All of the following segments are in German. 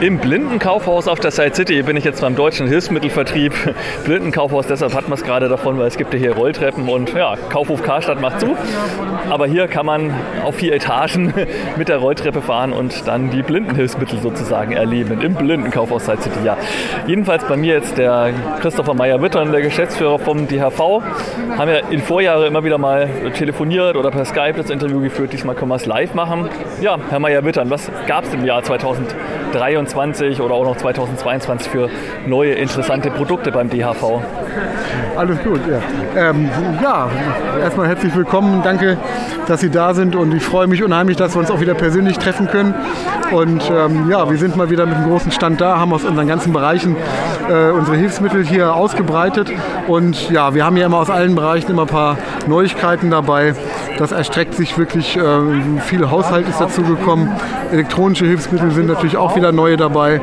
Im Blindenkaufhaus auf der Side City bin ich jetzt beim deutschen Hilfsmittelvertrieb. Blindenkaufhaus, deshalb hat man es gerade davon, weil es gibt ja hier Rolltreppen und ja, Kaufhof Karstadt macht zu. Aber hier kann man auf vier Etagen mit der Rolltreppe fahren und dann die Blindenhilfsmittel sozusagen erleben im Blindenkaufhaus Side City. Ja. Jedenfalls bei mir jetzt der Christopher Meyer-Wittern, der Geschäftsführer vom DHV. Haben ja in Vorjahren immer wieder mal telefoniert oder per Skype das Interview geführt. Diesmal können wir es live machen. Ja, Herr Meyer-Wittern, was gab es im Jahr 2023? 2021 oder auch noch 2022 für neue interessante Produkte beim DHV? Alles gut, ja. Ähm, ja, erstmal herzlich willkommen. Danke, dass Sie da sind und ich freue mich unheimlich, dass wir uns auch wieder persönlich treffen können. Und ähm, ja, wir sind mal wieder mit einem großen Stand da, haben aus unseren ganzen Bereichen äh, unsere Hilfsmittel hier ausgebreitet. Und ja, wir haben ja immer aus allen Bereichen immer ein paar Neuigkeiten dabei. Das erstreckt sich wirklich, äh, viel Haushalt ist dazu gekommen. Elektronische Hilfsmittel sind natürlich auch wieder neue dabei.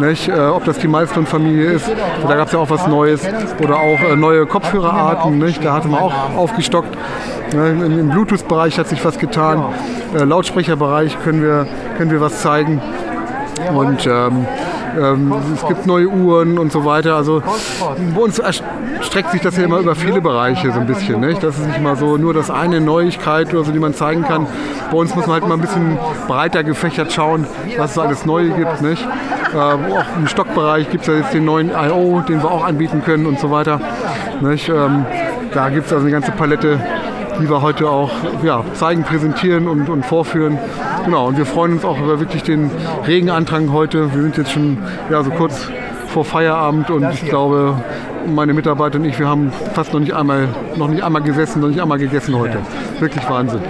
Äh, ob das die Milestone-Familie ist, da gab es ja auch was Neues. Oder auch äh, neue Kopfhörerarten, nicht? da hatten wir auch aufgestockt. Im Bluetooth-Bereich hat sich was getan. Äh, Lautsprecherbereich können wir, können wir was zeigen. Und ähm, ähm, es gibt neue Uhren und so weiter. Also bei uns erstreckt sich das ja immer über viele Bereiche so ein bisschen. Nicht? Das ist nicht mal so nur das eine Neuigkeit oder so, die man zeigen kann. Bei uns muss man halt mal ein bisschen breiter gefächert schauen, was es alles Neue gibt. Nicht? Äh, auch im Stockbereich gibt es ja jetzt den neuen I.O., den wir auch anbieten können und so weiter. Nicht? Ähm, da gibt es also eine ganze Palette die wir heute auch ja, zeigen, präsentieren und, und vorführen. Genau, und wir freuen uns auch über wirklich den regen Andrang heute. Wir sind jetzt schon ja, so kurz vor Feierabend und ich glaube, meine Mitarbeiter und ich, wir haben fast noch nicht einmal, noch nicht einmal gesessen, noch nicht einmal gegessen heute. Wirklich Wahnsinn.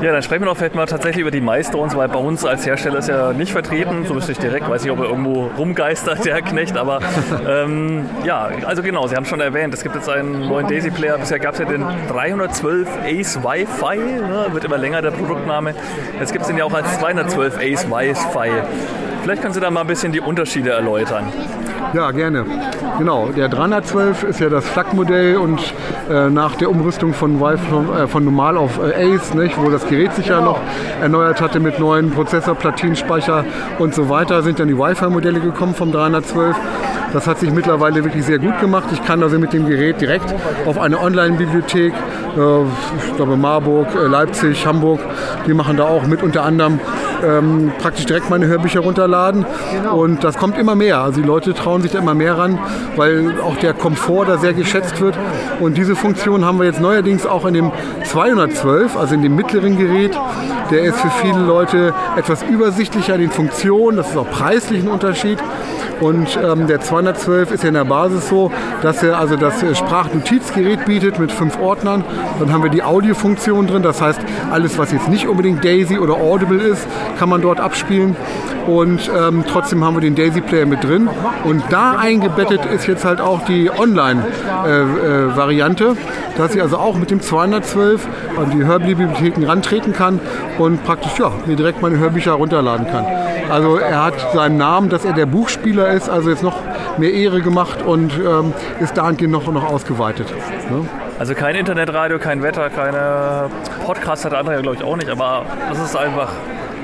Ja, dann sprechen wir doch vielleicht mal tatsächlich über die Milestones, weil bei uns als Hersteller ist er nicht vertreten, so wüsste ich direkt, weiß nicht, ob er irgendwo rumgeistert, der Knecht, aber ähm, ja, also genau, Sie haben schon erwähnt, es gibt jetzt einen neuen Daisy-Player, bisher gab es ja den 312 Ace Wi-Fi, ne, wird immer länger der Produktname, jetzt gibt es den ja auch als 212 Ace Wi-Fi. Vielleicht können Sie da mal ein bisschen die Unterschiede erläutern. Ja, gerne. Genau, der 312 ist ja das Flak-Modell und äh, nach der Umrüstung von, von, äh, von normal auf äh, Ace, nicht, wo das Gerät sich ja noch erneuert hatte mit neuen Prozessor, Platinenspeicher und so weiter, sind dann die Wi-Fi-Modelle gekommen vom 312. Das hat sich mittlerweile wirklich sehr gut gemacht. Ich kann also mit dem Gerät direkt auf eine Online-Bibliothek, äh, ich glaube Marburg, äh, Leipzig, Hamburg, die machen da auch mit unter anderem ähm, praktisch direkt meine Hörbücher runterladen. Und das kommt immer mehr. Also die Leute trauen sich da immer mehr ran, weil auch der Komfort da sehr geschätzt wird. Und diese Funktion haben wir jetzt neuerdings auch in dem 212, also in dem mittleren Gerät. Der ist für viele Leute etwas übersichtlicher in den Funktionen. Das ist auch preislich ein Unterschied. Und ähm, der 212 ist ja in der Basis so, dass er also das Sprachnotizgerät bietet mit fünf Ordnern. Dann haben wir die Audiofunktion drin, das heißt, alles, was jetzt nicht unbedingt Daisy oder Audible ist, kann man dort abspielen. Und ähm, trotzdem haben wir den Daisy Player mit drin. Und da eingebettet ist jetzt halt auch die Online-Variante, äh, äh, dass ich also auch mit dem 212 an die Hörbibliotheken rantreten kann und praktisch ja, mir direkt meine Hörbücher runterladen kann. Also er hat seinen Namen, dass er der Buchspieler ist, also jetzt noch mehr Ehre gemacht und ähm, ist dahingehend noch, noch ausgeweitet. Ne? Also kein Internetradio, kein Wetter, keine Podcast hat der andere ja glaube ich auch nicht, aber das ist einfach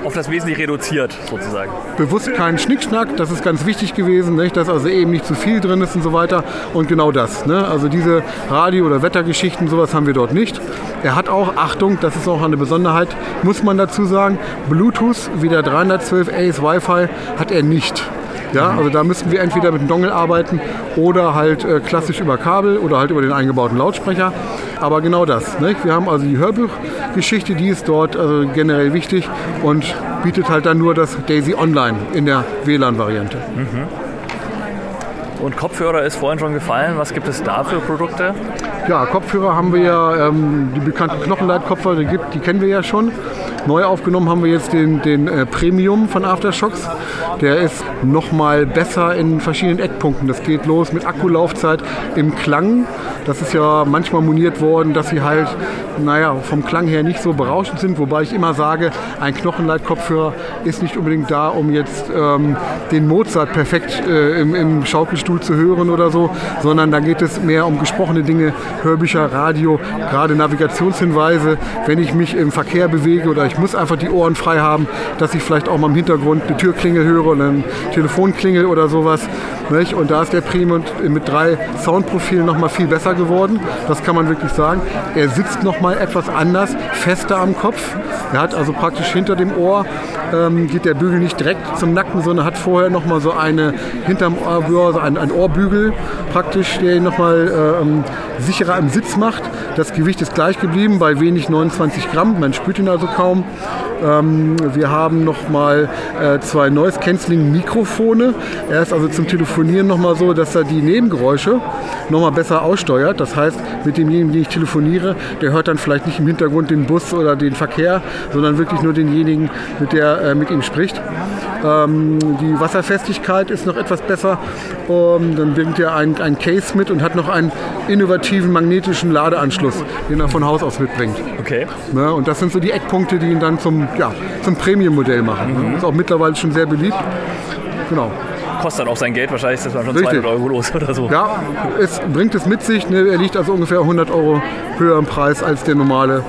auf das Wesentliche reduziert sozusagen. Bewusst keinen Schnickschnack, das ist ganz wichtig gewesen, nicht? dass also eben nicht zu viel drin ist und so weiter. Und genau das. Ne? Also diese Radio- oder Wettergeschichten, sowas haben wir dort nicht. Er hat auch, Achtung, das ist auch eine Besonderheit, muss man dazu sagen, Bluetooth wie der 312 Ace Wi-Fi hat er nicht. Ja, also da müssten wir entweder mit einem Dongle arbeiten oder halt äh, klassisch über Kabel oder halt über den eingebauten Lautsprecher. Aber genau das. Nicht? Wir haben also die Hörbuchgeschichte, die ist dort also generell wichtig und bietet halt dann nur das Daisy Online in der WLAN-Variante. Mhm. Und Kopfhörer ist vorhin schon gefallen. Was gibt es da für Produkte? Ja, Kopfhörer haben wir ja, ähm, die bekannten Knochenleitkopfhörer, die, gibt, die kennen wir ja schon. Neu aufgenommen haben wir jetzt den, den äh, Premium von Aftershocks. Der ist nochmal besser in verschiedenen Eckpunkten. Das geht los mit Akkulaufzeit im Klang. Das ist ja manchmal moniert worden, dass sie halt, naja, vom Klang her nicht so berauschend sind. Wobei ich immer sage, ein Knochenleitkopfhörer ist nicht unbedingt da, um jetzt ähm, den Mozart perfekt äh, im, im Schaukelstuhl zu hören oder so, sondern da geht es mehr um gesprochene Dinge, Hörbücher, Radio, gerade Navigationshinweise. Wenn ich mich im Verkehr bewege oder ich muss einfach die Ohren frei haben, dass ich vielleicht auch mal im Hintergrund eine Türklingel höre oder ein Telefonklingel oder sowas. Nicht? Und da ist der Premium mit drei Soundprofilen nochmal viel besser geworden. Das kann man wirklich sagen. Er sitzt nochmal etwas anders, fester am Kopf. Er hat also praktisch hinter dem Ohr, ähm, geht der Bügel nicht direkt zum Nacken, sondern hat vorher nochmal so eine hinterm Ohr, so ein, ein Ohrbügel praktisch, der ihn nochmal ähm, sicherer im Sitz macht. Das Gewicht ist gleich geblieben bei wenig 29 Gramm. Man spürt ihn also kaum. Ähm, wir haben nochmal äh, zwei Noise Cancelling Mikrofone. Er ist also zum Telefonieren nochmal so, dass er die Nebengeräusche nochmal besser aussteuert. Das heißt, mit demjenigen, den ich telefoniere, der hört dann vielleicht nicht im Hintergrund den Bus oder den Verkehr, sondern wirklich nur denjenigen, mit der äh, mit ihm spricht. Ähm, die Wasserfestigkeit ist noch etwas besser. Ähm, dann bringt er ein, ein Case mit und hat noch einen innovativen magnetischen Ladeanschluss, den er von Haus aus mitbringt. Okay. Ne, und das sind so die Eckpunkte, die ihn dann zum, ja, zum Premium-Modell machen. Ne? Ist auch mittlerweile schon sehr beliebt. Genau. Kostet dann auch sein Geld, wahrscheinlich ist das mal schon Richtig. 200 Euro los oder so. Ja, es bringt es mit sich. Ne? Er liegt also ungefähr 100 Euro höher im Preis als der normale,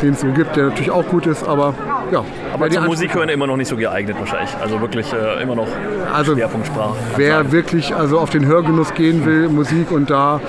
den es so gibt, der natürlich auch gut ist, aber ja. Aber zum Ansprüche- Musik hören immer noch nicht so geeignet wahrscheinlich. Also wirklich äh, immer noch Also Schwerpunktsprache. Wer wirklich also auf den Hörgenuss gehen will, Musik und da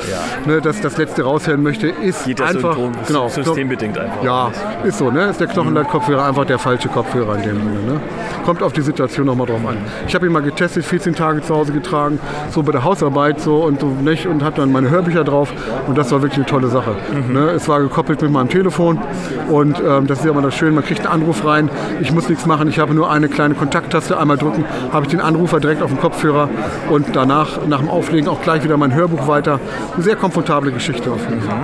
ne, das, das Letzte raushören möchte, ist Geht das einfach Symptom- genau, systembedingt einfach. Ja, ist so, ne? Ist der Knochenleitkopfhörer einfach der falsche Kopfhörer in dem Sinne, ne? Kommt auf die Situation nochmal drauf an. Ich habe ihn mal getestet, 14 Tage zu Hause getragen, so bei der Hausarbeit so und so nicht und habe dann meine Hörbücher drauf und das war wirklich eine tolle Sache. Ne? Es war gekoppelt mit meinem Telefon und ähm, das ist ja immer das Schöne, man kriegt einen Anruf rein, ich muss nichts machen, ich habe nur eine kleine Kontakttaste, einmal drücken, habe ich den Anrufer direkt auf dem Kopfhörer und danach, nach dem Auflegen auch gleich wieder mein Hörbuch weiter. Eine sehr komfortable Geschichte auf jeden Fall.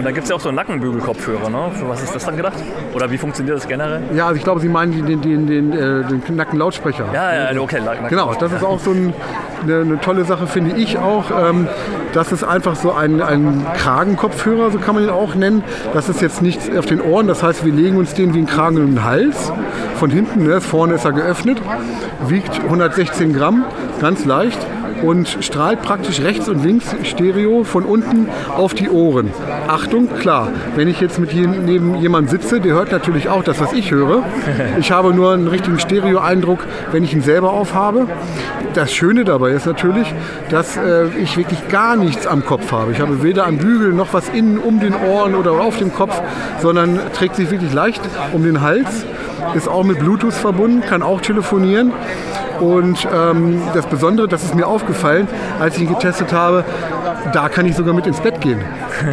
Und dann gibt es ja auch so einen Nackenbügelkopfhörer. Ne? Für was ist das dann gedacht? Oder wie funktioniert das generell? Ja, also ich glaube, Sie meinen den, den, den, äh, den knacken Lautsprecher. Ja, ja, okay. Nacken- Genau, das ist auch so ein, eine, eine tolle Sache, finde ich auch. Ähm, das ist einfach so ein, ein Kragenkopfhörer, so kann man ihn auch nennen. Das ist jetzt nicht auf den Ohren, das heißt, wir legen uns den wie einen Kragen in den Hals. Von hinten, ne, vorne ist er geöffnet, wiegt 116 Gramm, ganz leicht und strahlt praktisch rechts und links Stereo von unten auf die Ohren. Achtung, klar, wenn ich jetzt mit je, neben jemandem sitze, der hört natürlich auch das, was ich höre. Ich habe nur einen richtigen Stereo-Eindruck, wenn ich ihn selber aufhabe. Das Schöne dabei ist natürlich, dass äh, ich wirklich gar nichts am Kopf habe. Ich habe weder am Bügel noch was innen um den Ohren oder auf dem Kopf, sondern trägt sich wirklich leicht um den Hals, ist auch mit Bluetooth verbunden, kann auch telefonieren. Und ähm, das Besondere, das ist mir aufgefallen, als ich ihn getestet habe, da kann ich sogar mit ins Bett gehen.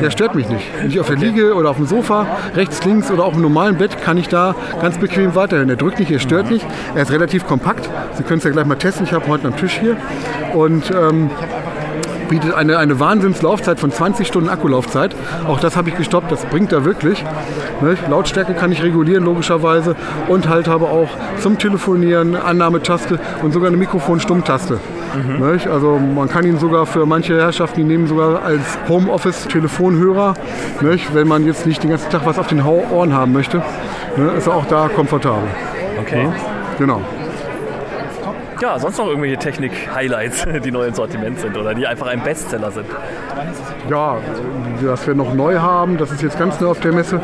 Der stört mich nicht. Wenn ich auf der Liege oder auf dem Sofa, rechts, links oder auf dem normalen Bett, kann ich da ganz bequem weiterhören. Er drückt nicht, er stört nicht. Er ist relativ kompakt. Sie können es ja gleich mal testen. Ich habe heute am Tisch hier. Und ähm, bietet eine, eine Wahnsinnslaufzeit von 20 Stunden Akkulaufzeit. Auch das habe ich gestoppt, das bringt er wirklich. Ne? Lautstärke kann ich regulieren, logischerweise. Und halt habe auch zum Telefonieren Annahmetaste und sogar eine Mikrofon-Stummtaste. Ne? Also man kann ihn sogar für manche Herrschaften, die nehmen sogar als Homeoffice-Telefonhörer, ne? wenn man jetzt nicht den ganzen Tag was auf den Ohren haben möchte. Ne? Ist er auch da komfortabel. Okay. Genau. Ja, sonst noch irgendwelche Technik-Highlights, die neu im Sortiment sind oder die einfach ein Bestseller sind. Ja, was wir noch neu haben, das ist jetzt ganz neu auf der Messe,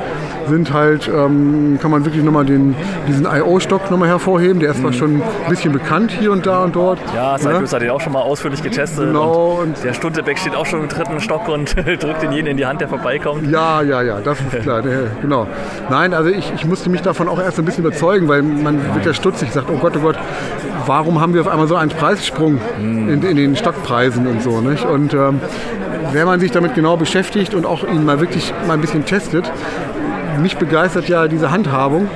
sind halt, ähm, kann man wirklich nochmal den, diesen I.O.-Stock nochmal hervorheben. Der ist zwar schon ein bisschen bekannt hier und da und dort. Ja, ne? Cypress hat den auch schon mal ausführlich getestet. Genau, Und und- der Stundebeck steht auch schon im dritten Stock und drückt den jeden in die Hand, der vorbeikommt. Ja, ja, ja, das ist klar, der, genau. Nein, also ich, ich musste mich davon auch erst ein bisschen überzeugen, weil man wird ja stutzig, sagt, oh Gott, oh Gott, warum haben wir auf einmal so einen Preissprung in, in den Stockpreisen und so, nicht? Und ähm, wenn man sich damit genau beschäftigt und auch ihn mal wirklich mal ein bisschen testet, mich begeistert ja diese Handhabung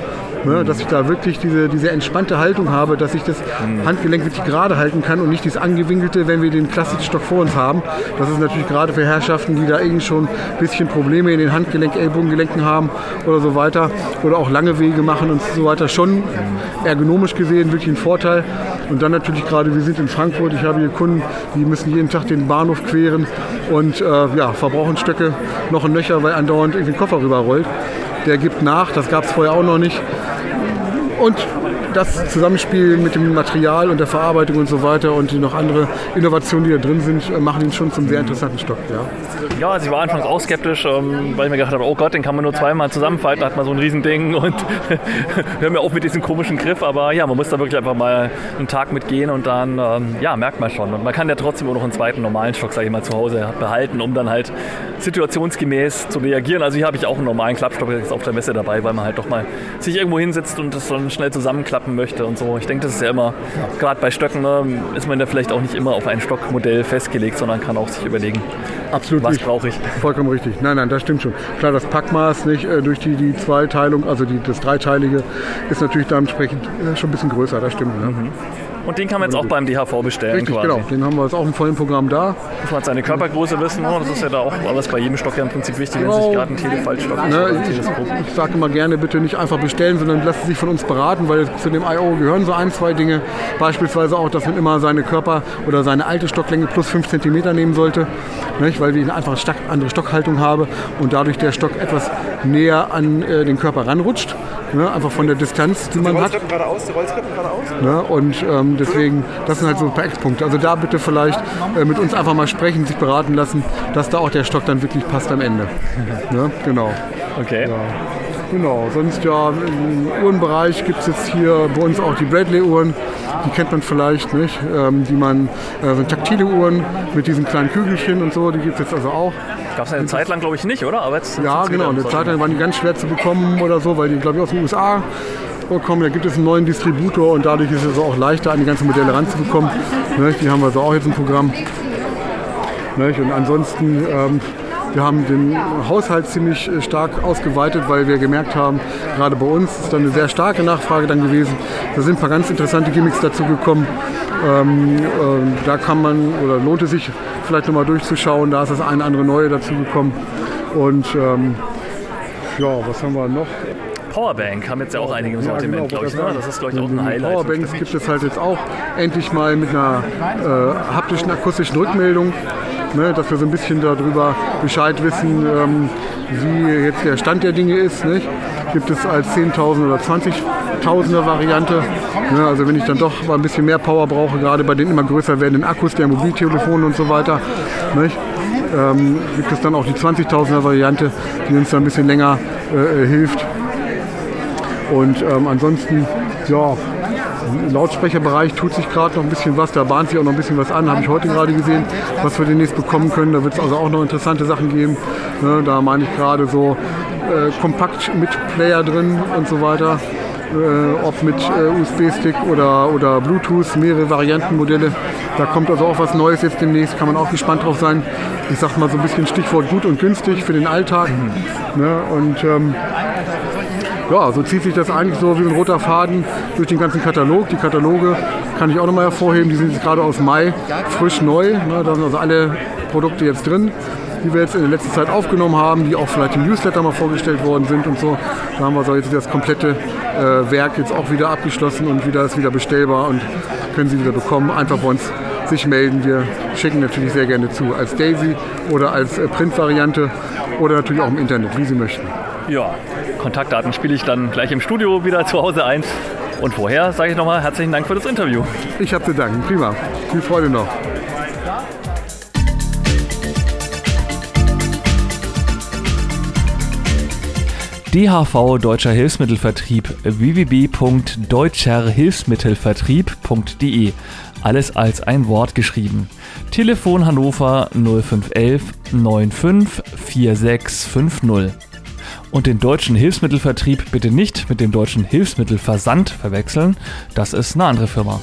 Ne, dass ich da wirklich diese, diese entspannte Haltung habe, dass ich das Handgelenk wirklich gerade halten kann und nicht dieses angewinkelte, wenn wir den klassischen Stock vor uns haben. Das ist natürlich gerade für Herrschaften, die da irgendwie schon ein bisschen Probleme in den Handgelenk, Ellbogengelenken haben oder so weiter oder auch lange Wege machen und so weiter schon ergonomisch gesehen wirklich ein Vorteil. Und dann natürlich gerade, wir sind in Frankfurt, ich habe hier Kunden, die müssen jeden Tag den Bahnhof queren und äh, ja, verbrauchen Stöcke noch ein Nöcher, weil andauernd irgendwie ein Koffer rüberrollt. Der gibt nach, das gab es vorher auch noch nicht. Und das Zusammenspiel mit dem Material und der Verarbeitung und so weiter und die noch andere Innovationen, die da drin sind, äh, machen ihn schon zum sehr interessanten Stock. Ja, ja also ich war anfangs auch skeptisch, ähm, weil ich mir gedacht habe, oh Gott, den kann man nur zweimal zusammenfalten, hat man so ein Riesending und hör mir auf mit diesem komischen Griff. Aber ja, man muss da wirklich einfach mal einen Tag mitgehen und dann ähm, ja, merkt man schon. Und man kann ja trotzdem auch noch einen zweiten normalen Stock, sage ich mal, zu Hause behalten, um dann halt situationsgemäß zu reagieren. Also hier habe ich auch einen normalen Klappstock auf der Messe dabei, weil man halt doch mal sich irgendwo hinsetzt und das dann schnell zusammenklappen möchte und so. Ich denke, das ist ja immer, gerade bei Stöcken, ne, ist man ja vielleicht auch nicht immer auf ein Stockmodell festgelegt, sondern kann auch sich überlegen, Absolut was brauche ich. Vollkommen richtig. Nein, nein, das stimmt schon. Klar, das Packmaß nicht äh, durch die, die Zweiteilung, also die, das Dreiteilige, ist natürlich dementsprechend äh, schon ein bisschen größer, das stimmt. Ne? Mhm. Und den kann man jetzt auch beim DHV bestellen. Richtig, quasi. genau. Den haben wir jetzt auch im vollen Programm da. Muss man seine Körpergröße wissen. ne? Das ist ja da auch alles bei jedem Stock ja im Prinzip wichtig, wenn sich gerade ein Telefaltstock ist oder Ne, ein ich Teleskop. ich sage immer gerne, bitte nicht einfach bestellen, sondern lassen Sie sich von uns beraten, weil zu dem I.O. gehören so ein, zwei Dinge. Beispielsweise auch, dass man immer seine Körper- oder seine alte Stocklänge plus 5 cm nehmen sollte, nicht? weil ich einfach eine andere Stockhaltung habe und dadurch der Stock etwas näher an äh, den Körper ranrutscht. Ne? Einfach von der Distanz, die man hat. Geradeaus, die Rolltreppen geradeaus. Ne? Und ähm, deswegen, das sind halt so ein paar Eckpunkte. Also da bitte vielleicht äh, mit uns einfach mal sprechen, sich beraten lassen, dass da auch der Stock dann wirklich passt am Ende. Ne? Genau. Okay. Genau, sonst ja im Uhrenbereich gibt es jetzt hier bei uns auch die Bradley-Uhren. Die kennt man vielleicht nicht, ähm, die man, äh, sind taktile Uhren mit diesen kleinen Kügelchen und so, die gibt es jetzt also auch. Gab es eine Zeit lang, glaube ich, nicht, oder? Aber jetzt Ja, sind's wieder genau, eine Zeit lang waren die ganz schwer zu bekommen oder so, weil die, glaube ich, aus den USA kommen. Da gibt es einen neuen Distributor und dadurch ist es auch leichter, an die ganzen Modelle ranzubekommen. Ne, die haben wir so auch jetzt im Programm. Ne, und ansonsten, ähm, wir haben den Haushalt ziemlich äh, stark ausgeweitet, weil wir gemerkt haben, gerade bei uns ist dann eine sehr starke Nachfrage dann gewesen. Da sind ein paar ganz interessante Gimmicks dazu gekommen. Ähm, ähm, da kann man oder lohnt es sich vielleicht nochmal durchzuschauen. Da ist das eine andere neue dazu gekommen. Und ja, was haben wir noch? Powerbank haben jetzt ja auch einige im Ja, Sortiment, genau, glaube ich. Ne? Das ist, glaube ich, auch ein Highlight. Powerbanks gibt es halt jetzt auch endlich mal mit einer äh, haptischen, akustischen Rückmeldung, ne, dass wir so ein bisschen darüber Bescheid wissen, ähm, wie jetzt der Stand der Dinge ist. Nicht? Gibt es als 10.000 oder 20.000er Variante. Ne, also wenn ich dann doch mal ein bisschen mehr Power brauche, gerade bei den immer größer werdenden Akkus der Mobiltelefone und so weiter. Nicht? Ähm, gibt es dann auch die 20.000er Variante, die uns dann ein bisschen länger äh, hilft. Und ähm, ansonsten, ja, im Lautsprecherbereich tut sich gerade noch ein bisschen was. Da bahnt sich auch noch ein bisschen was an, habe ich heute gerade gesehen, was wir demnächst bekommen können. Da wird es also auch noch interessante Sachen geben. Ne, da meine ich gerade so äh, kompakt mit Player drin und so weiter. Äh, ob mit äh, USB-Stick oder, oder Bluetooth, mehrere Variantenmodelle. Da kommt also auch was Neues jetzt demnächst, kann man auch gespannt drauf sein. Ich sag mal so ein bisschen Stichwort gut und günstig für den Alltag. Ne? Und ähm, ja, so zieht sich das eigentlich so wie ein roter Faden durch den ganzen Katalog. Die Kataloge kann ich auch nochmal hervorheben, die sind jetzt gerade aus Mai frisch neu. Ne, da sind also alle Produkte jetzt drin, die wir jetzt in der letzten Zeit aufgenommen haben, die auch vielleicht im Newsletter mal vorgestellt worden sind und so. Da haben wir so jetzt das komplette äh, Werk jetzt auch wieder abgeschlossen und wieder ist wieder bestellbar und können Sie wieder bekommen. Einfach bei uns sich melden. Wir schicken natürlich sehr gerne zu als Daisy oder als äh, Printvariante oder natürlich auch im Internet, wie Sie möchten. Ja, Kontaktdaten spiele ich dann gleich im Studio wieder zu Hause ein. Und vorher sage ich nochmal herzlichen Dank für das Interview. Ich habe zu danken. Prima. Viel Freude noch. DHV Deutscher Hilfsmittelvertrieb www.deutscherhilfsmittelvertrieb.de Alles als ein Wort geschrieben. Telefon Hannover 0511 95 4650. Und den deutschen Hilfsmittelvertrieb bitte nicht mit dem deutschen Hilfsmittelversand verwechseln. Das ist eine andere Firma.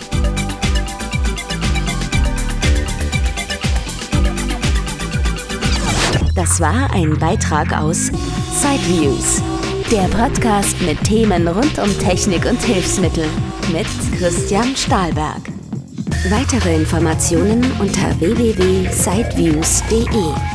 Das war ein Beitrag aus Sideviews, Der Podcast mit Themen rund um Technik und Hilfsmittel mit Christian Stahlberg. Weitere Informationen unter www.sideviews.de.